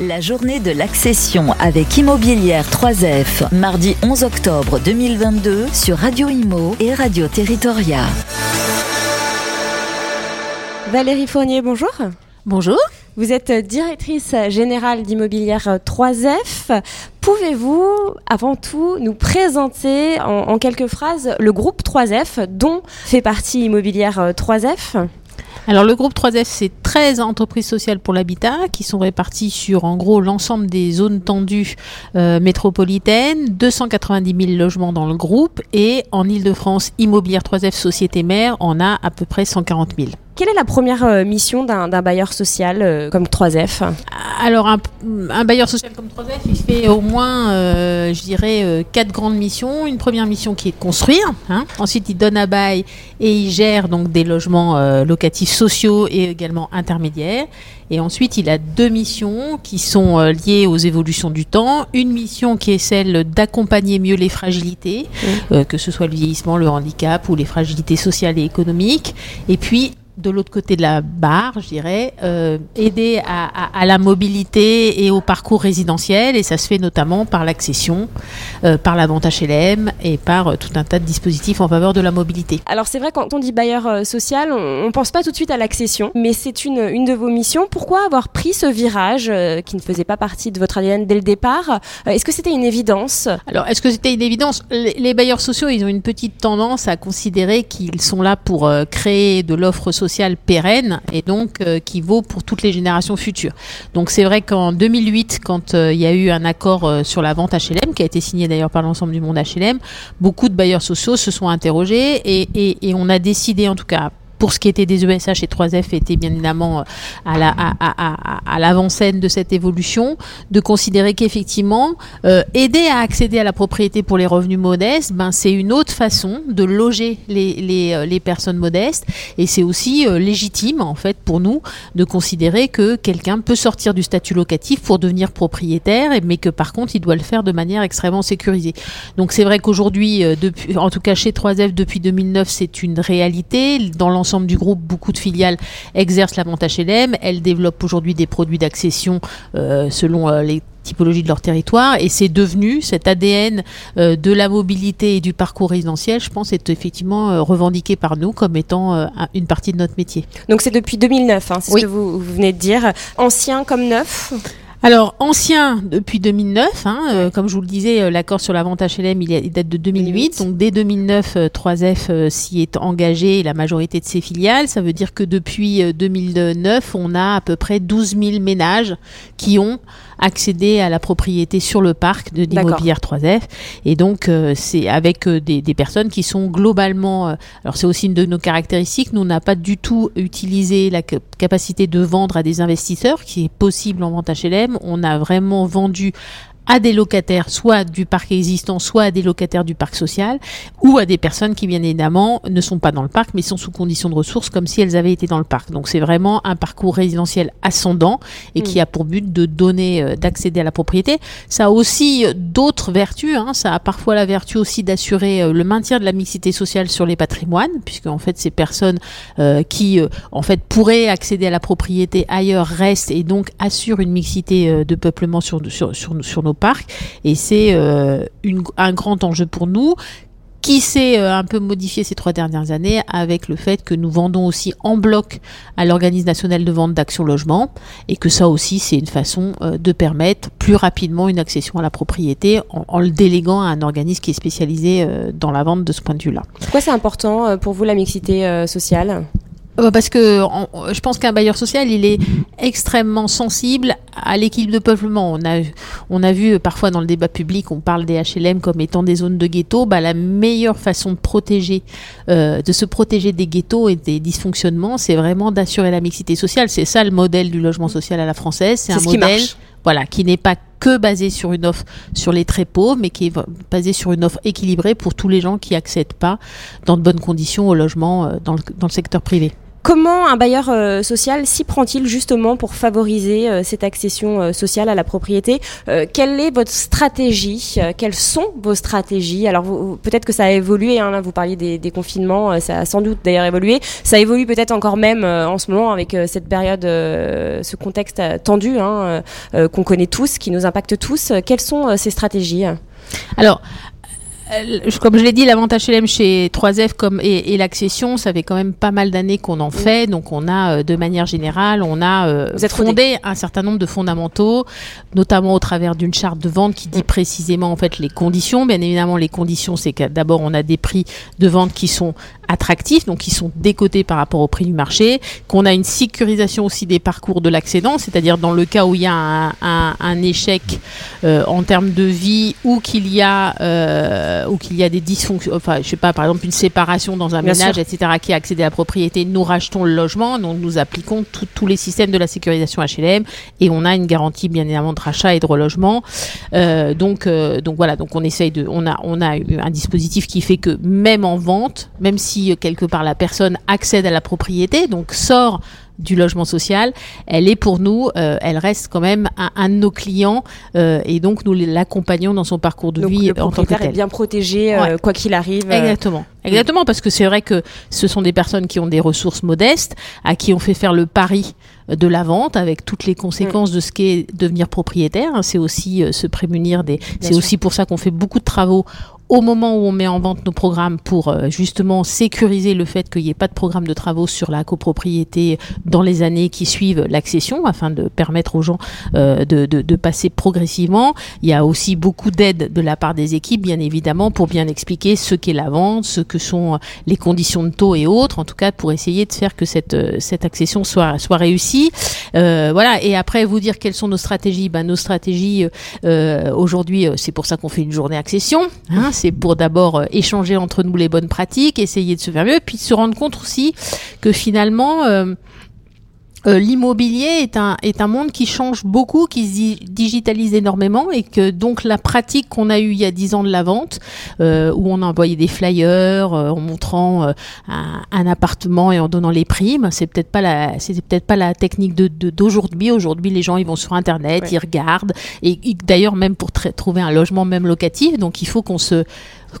La journée de l'accession avec Immobilière 3F, mardi 11 octobre 2022 sur Radio Imo et Radio Territoria. Valérie Fournier, bonjour. Bonjour. Vous êtes directrice générale d'Immobilière 3F. Pouvez-vous, avant tout, nous présenter en, en quelques phrases le groupe 3F dont fait partie Immobilière 3F alors le groupe 3F, c'est 13 entreprises sociales pour l'habitat qui sont réparties sur en gros l'ensemble des zones tendues euh, métropolitaines, 290 000 logements dans le groupe et en Ile-de-France, Immobilière 3F Société Mère en a à peu près 140 000. Quelle est la première euh, mission d'un bailleur social euh, comme 3F Alors, un, un, bailleur social comme 3F, il fait au moins, euh, je dirais, euh, quatre grandes missions. Une première mission qui est de construire. Hein. Ensuite, il donne à bail et il gère donc des logements euh, locatifs sociaux et également intermédiaires. Et ensuite, il a deux missions qui sont euh, liées aux évolutions du temps. Une mission qui est celle d'accompagner mieux les fragilités, mmh. que ce soit le vieillissement, le handicap ou les fragilités sociales et économiques. Et puis, de l'autre côté de la barre, je dirais, euh, aider à, à, à, la mobilité et au parcours résidentiel. Et ça se fait notamment par l'accession, euh, par la vente HLM et par euh, tout un tas de dispositifs en faveur de la mobilité. Alors c'est vrai, quand on dit bailleur social, on ne pense pas tout de suite à l'accession, mais c'est une, une de vos missions. Pourquoi avoir pris ce virage qui ne faisait pas partie de votre ADN dès le départ? Est-ce que c'était une évidence? Alors, est-ce que c'était une évidence? Les, les, bailleurs sociaux, ils ont une petite tendance à considérer qu'ils sont là pour créer de l'offre sociale sociale pérenne et donc euh, qui vaut pour toutes les générations futures. Donc c'est vrai qu'en 2008, quand euh, il y a eu un accord euh, sur la vente HLM, qui a été signé d'ailleurs par l'ensemble du monde HLM, beaucoup de bailleurs sociaux se sont interrogés et, on a décidé en tout cas pour ce qui était des ESH et 3F était bien évidemment à la à, l'avant-scène de cette évolution, de considérer qu'effectivement euh, aider à accéder à la propriété pour les revenus modestes, ben c'est une autre façon de loger les les, les personnes modestes et c'est aussi euh, légitime en fait pour nous de considérer que quelqu'un peut sortir du statut locatif pour devenir propriétaire, mais que par contre il doit le faire de manière extrêmement sécurisée. Donc c'est vrai qu'aujourd'hui, euh, en tout cas chez 3F depuis 2009, c'est une réalité dans l'ensemble du groupe, beaucoup de filiales exercent la vente HLM. Elles développent aujourd'hui des produits d'accession euh, selon euh, les typologies de leur territoire et c'est devenu cet ADN euh, de la mobilité et du parcours résidentiel, je pense, est effectivement euh, revendiqué par nous comme étant euh, une partie de notre métier. Donc c'est depuis 2009, hein, c'est oui. ce que vous, vous, venez de dire. Ancien comme neuf? Alors, ancien depuis 2009, hein, euh, comme je vous le disais, euh, l'accord sur la vente HLM, il, il, date de 2008. 2008. Donc, dès 2009, euh, 3F s'y est engagé, la majorité de ses filiales. Ça veut dire que depuis 2009, on a à peu près 12 000 ménages qui ont accédé à la propriété sur le parc de l'immobilière 3F. Et donc, euh, c'est avec euh, des, des, personnes qui sont globalement... Euh, alors, c'est aussi une de nos caractéristiques. Nous, on n'a pas du tout utilisé la capacité de vendre à des investisseurs, qui est possible en vente HLM. On a vraiment vendu à des locataires, soit du parc existant, soit à des locataires du parc social, ou à des personnes qui, bien évidemment, ne sont pas dans le parc, mais sont sous conditions de ressources, comme si elles avaient été dans le parc. Donc c'est vraiment un parcours résidentiel ascendant et mmh. qui a pour but de donner, euh, d'accéder à la propriété. Ça a aussi d'autres vertus. Hein. Ça a parfois la vertu aussi d'assurer euh, le maintien de la mixité sociale sur les patrimoines, puisque en fait ces personnes euh, qui, euh, en fait, pourraient accéder à la propriété ailleurs restent et donc assurent une mixité euh, de peuplement sur, sur, sur, sur nos parc et c'est euh, un grand enjeu pour nous qui s'est euh, un peu modifié ces trois dernières années avec le fait que nous vendons aussi en bloc à l'organisme national de vente d'action logement et que ça aussi c'est une façon euh, de permettre plus rapidement une accession à la propriété en, le déléguant à un organisme qui est spécialisé dans la vente de ce point de vue-là. Pourquoi c'est important pour vous la mixité sociale? Parce que on, je pense qu'un bailleur social, il est extrêmement sensible à l'équilibre de peuplement. On a, on a vu parfois dans le débat public, on parle des HLM comme étant des zones de ghetto. Bah, la meilleure façon de protéger, euh, de se protéger des ghettos et des dysfonctionnements, c'est vraiment d'assurer la mixité sociale. C'est ça le modèle du logement social à la française. C'est un modèle, voilà, qui n'est pas que basé sur une offre sur les très pauvres, mais qui est basé sur une offre équilibrée pour tous les gens qui accèdent pas dans de bonnes conditions au logement euh, dans le, dans le secteur privé. Comment un bailleur social s'y prend-il justement pour favoriser cette accession sociale à la propriété Quelle est votre stratégie Quelles sont vos stratégies? Alors peut-être que ça a évolué, hein, là vous parliez des, des, confinements, ça a sans doute d'ailleurs évolué. Ça évolue peut-être encore même en ce moment avec cette période, ce contexte tendu hein, qu'on connaît tous, qui nous impacte tous. Quelles sont ces stratégies? Alors, euh, comme je l'ai dit, l'avantage LM chez 3F comme et, l'accession, ça fait quand même pas mal d'années qu'on en fait. Donc on a, euh, de manière générale, on a euh, fondé un certain nombre de fondamentaux, notamment au travers d'une charte de vente qui dit précisément en fait les conditions. Bien évidemment, les conditions, c'est que d'abord on a des prix de vente qui sont attractifs, donc qui sont décotés par rapport au prix du marché, qu'on a une sécurisation aussi des parcours de l'accédant, c'est-à-dire dans le cas où il y a un, un, un échec en termes de vie ou qu'il y a euh, ou qu'il y a des dysfonctions, enfin, je sais pas, par exemple, une séparation dans un ménage, etc., qui a accédé à la propriété, nous rachetons le logement, donc nous appliquons tous les systèmes de la sécurisation HLM et on a une garantie, bien évidemment, de rachat et de relogement. Euh, donc, euh, donc voilà, donc on essaye de, on a, on a un dispositif qui fait que même en vente, même si quelque part la personne accède à la propriété, donc sort du logement social, elle est pour nous, euh, elle reste quand même un, de nos clients euh, et donc nous l'accompagnons dans son parcours de vie en tant que tel. est bien protégé euh, quoi qu'il arrive. Exactement. Exactement, parce que c'est vrai que ce sont des personnes qui ont des ressources modestes, à qui on fait faire le pari de la vente avec toutes les conséquences mm. de ce qu'est devenir propriétaire. C'est aussi se prémunir des. C'est aussi pour ça qu'on fait beaucoup de travaux au moment où on met en vente nos programmes pour euh, justement sécuriser le fait qu'il n'y ait pas de programme de travaux sur la copropriété dans les années qui suivent l'accession afin de permettre aux gens euh, de, de, de, passer progressivement. Il y a aussi beaucoup d'aide de la part des équipes, bien évidemment, pour bien expliquer ce qu'est la vente, ce que sont les conditions de taux et autres, en tout cas pour essayer de faire que cette, cette accession soit, soit réussie. Euh, voilà, et après vous dire quelles sont nos stratégies? Ben, nos stratégies, euh, aujourd'hui, c'est pour ça qu'on fait une journée accession. Hein, c'est pour d'abord euh, échanger entre nous les bonnes pratiques, essayer de se faire mieux, puis se rendre compte aussi que finalement, euh, euh, l'immobilier est un, est un monde qui change beaucoup, qui se digitalise énormément et que donc la pratique qu'on a eue il y a dix ans de la vente, euh, où on a envoyé des flyers euh, en montrant un, un, appartement et en donnant les primes, c'est peut-être pas la, c'est peut-être pas la technique de, d'aujourd'hui. Aujourd'hui, les gens ils vont sur internet, ils regardent et, d'ailleurs même pour trouver un logement même locatif, donc il faut qu'on se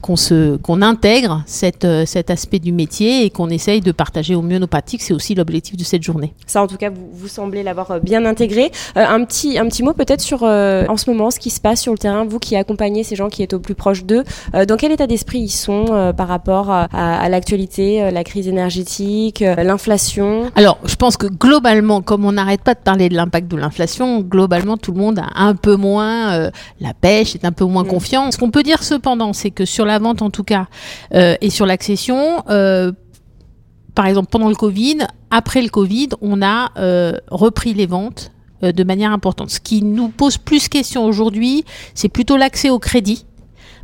qu'on se qu'on intègre cette, euh, cet aspect du métier et qu'on essaye de partager au mieux nos pratiques. C'est aussi l'objectif de cette journée. Ça, en tout cas, vous, vous semblez l'avoir euh, bien intégré. Euh, un petit un petit mot peut-être sur en ce moment ce qui se passe sur le terrain. Vous qui accompagnez ces gens qui est au plus proche d'eux, dans quel état d'esprit ils sont par rapport à, à l'actualité, la crise énergétique, l'inflation? Alors, je pense que globalement, comme on n'arrête pas de parler de l'impact de l'inflation, globalement tout le monde a un peu moins la pêche, est un peu moins mm. confiant. Ce qu'on peut dire cependant, c'est que sur la vente en tout cas euh, et sur l'accession, euh, par exemple pendant le Covid, après le Covid, on a euh, repris les ventes de manière importante. Ce qui nous pose plus question aujourd'hui, c'est plutôt l'accès au crédit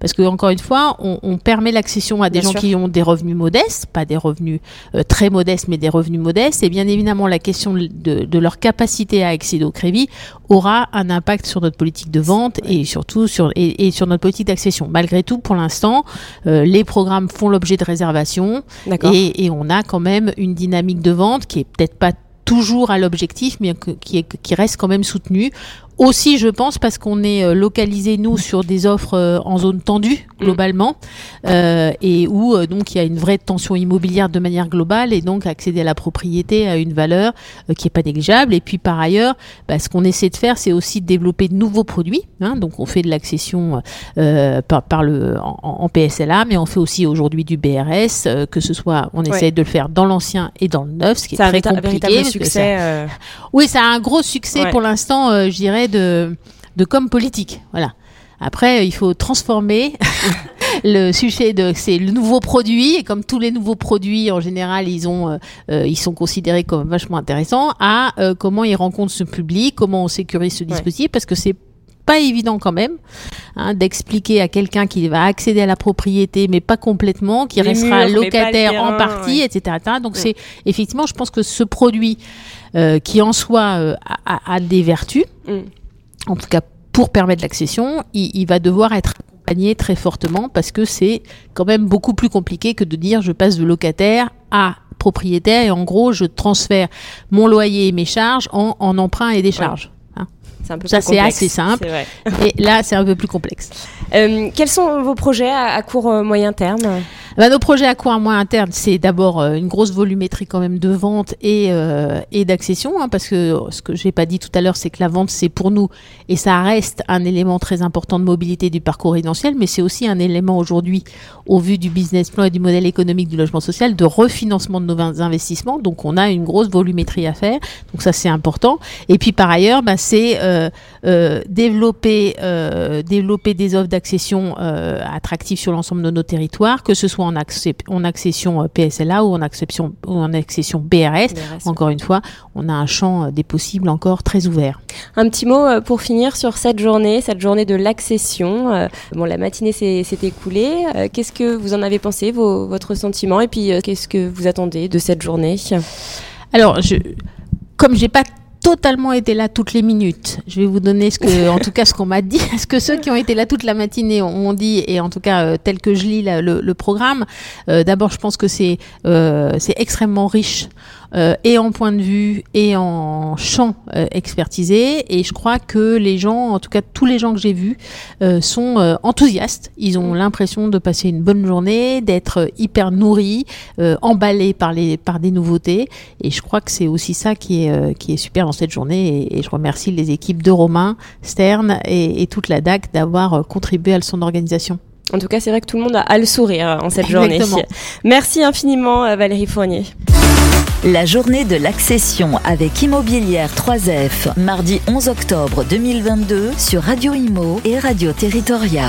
parce que encore une fois, on, on permet l'accession à des gens qui ont des revenus modestes, pas des revenus euh, très modestes, mais des revenus modestes. Et bien évidemment, la question de, de leur capacité à accéder au crédit aura un impact sur notre politique de vente et surtout sur et, et sur notre politique d'accession. Malgré tout, pour l'instant, euh, les programmes font l'objet de réservations et, et on a quand même une dynamique de vente qui est peut-être pas toujours à l'objectif, mais qui, qui reste quand même soutenu. Aussi, je pense, parce qu'on est euh, localisé, nous, sur des offres euh, en zone tendue, mm. globalement, euh, et où, euh, donc, il y a une vraie tension immobilière de manière globale, et donc, accéder à la propriété a une valeur qui est pas négligeable. Et puis, par ailleurs, bah, ce qu'on essaie de faire, c'est aussi de développer de nouveaux produits. Hein, donc, on fait de l'accession par, par, le, en, en, PSLA, mais on fait aussi aujourd'hui du BRS, que ce soit, on essaie de le faire dans l'ancien et dans le neuf, ce qui est très compliqué. Succès, Oui, ça a un gros succès pour l'instant, je dirais, de, de com politique. Voilà. Après, il faut transformer le sujet de c'est le nouveau produit et comme tous les nouveaux produits en général, ils ont euh, euh, ils sont considérés comme vachement intéressants à euh, comment ils rencontrent ce public, comment on sécurise ce dispositif parce que c'est pas évident quand même hein, d'expliquer à quelqu'un qui va accéder à la propriété mais pas complètement, qui restera locataire en partie, etc., Donc c'est effectivement, je pense que ce produit qui en soi a, des vertus. Mm en tout cas pour permettre l'accession, il, va devoir être accompagné très fortement parce que c'est quand même beaucoup plus compliqué que de dire je passe de locataire à propriétaire et en gros, je transfère mon loyer et mes charges en, en emprunt et Ça, c'est assez simple. Et là, c'est un peu plus complexe. Euh, quels sont vos projets à, à court moyen terme? Bah, nos projets à court moyen terme, c'est d'abord euh, une grosse volumétrie quand même de vente et, euh, et d'accession, hein, parce que ce que j'ai pas dit tout à l'heure, c'est que la vente, c'est pour nous, et ça reste un élément très important de mobilité du parcours résidentiel, mais c'est aussi un élément aujourd'hui, au vu du business plan et du modèle économique du logement social, de refinancement de nos investissements. Donc on a une grosse volumétrie à faire, donc ça c'est important. Et puis par ailleurs, bah, c'est euh, euh développer, euh, développer des offres d'accession attractives sur l'ensemble de nos territoires, que ce soit en, accession euh, PSLA ou en accession, ou en accession BRS. Encore une fois, on a un champ euh, des possibles encore très ouvert. Un petit mot euh, pour finir sur cette journée, cette journée de l'accession. Bon, la matinée s'est écoulée. Qu'est-ce que vous en avez pensé, vos, votre sentiment, et puis qu'est-ce que vous attendez de cette journée? Alors, je, comme j'ai pas totalement été là toutes les minutes. Je vais vous donner ce que, en tout cas, ce qu'on m'a dit, ce que ceux qui ont été là toute la matinée ont dit, et en tout cas euh, tel que je lis le, programme. Euh, d'abord, je pense que c'est euh, c'est extrêmement riche euh, et en point de vue et en champ euh, expertisé. Et je crois que les gens, en tout cas tous les gens que j'ai vus, euh, sont enthousiastes. Ils ont l'impression de passer une bonne journée, d'être hyper nourris, emballés par, les, par des nouveautés. Et je crois que c'est aussi ça qui est, qui est super dans cette journée. Et, je remercie les équipes de Romain, Stern et, et toute la DAC d'avoir contribué à son organisation. En tout cas, c'est vrai que tout le monde a, le sourire en cette journée. Merci infiniment, Valérie Fournier. La journée de l'accession avec Immobilière 3F, mardi 11 octobre 2022 sur Radio Imo et Radio Territoria.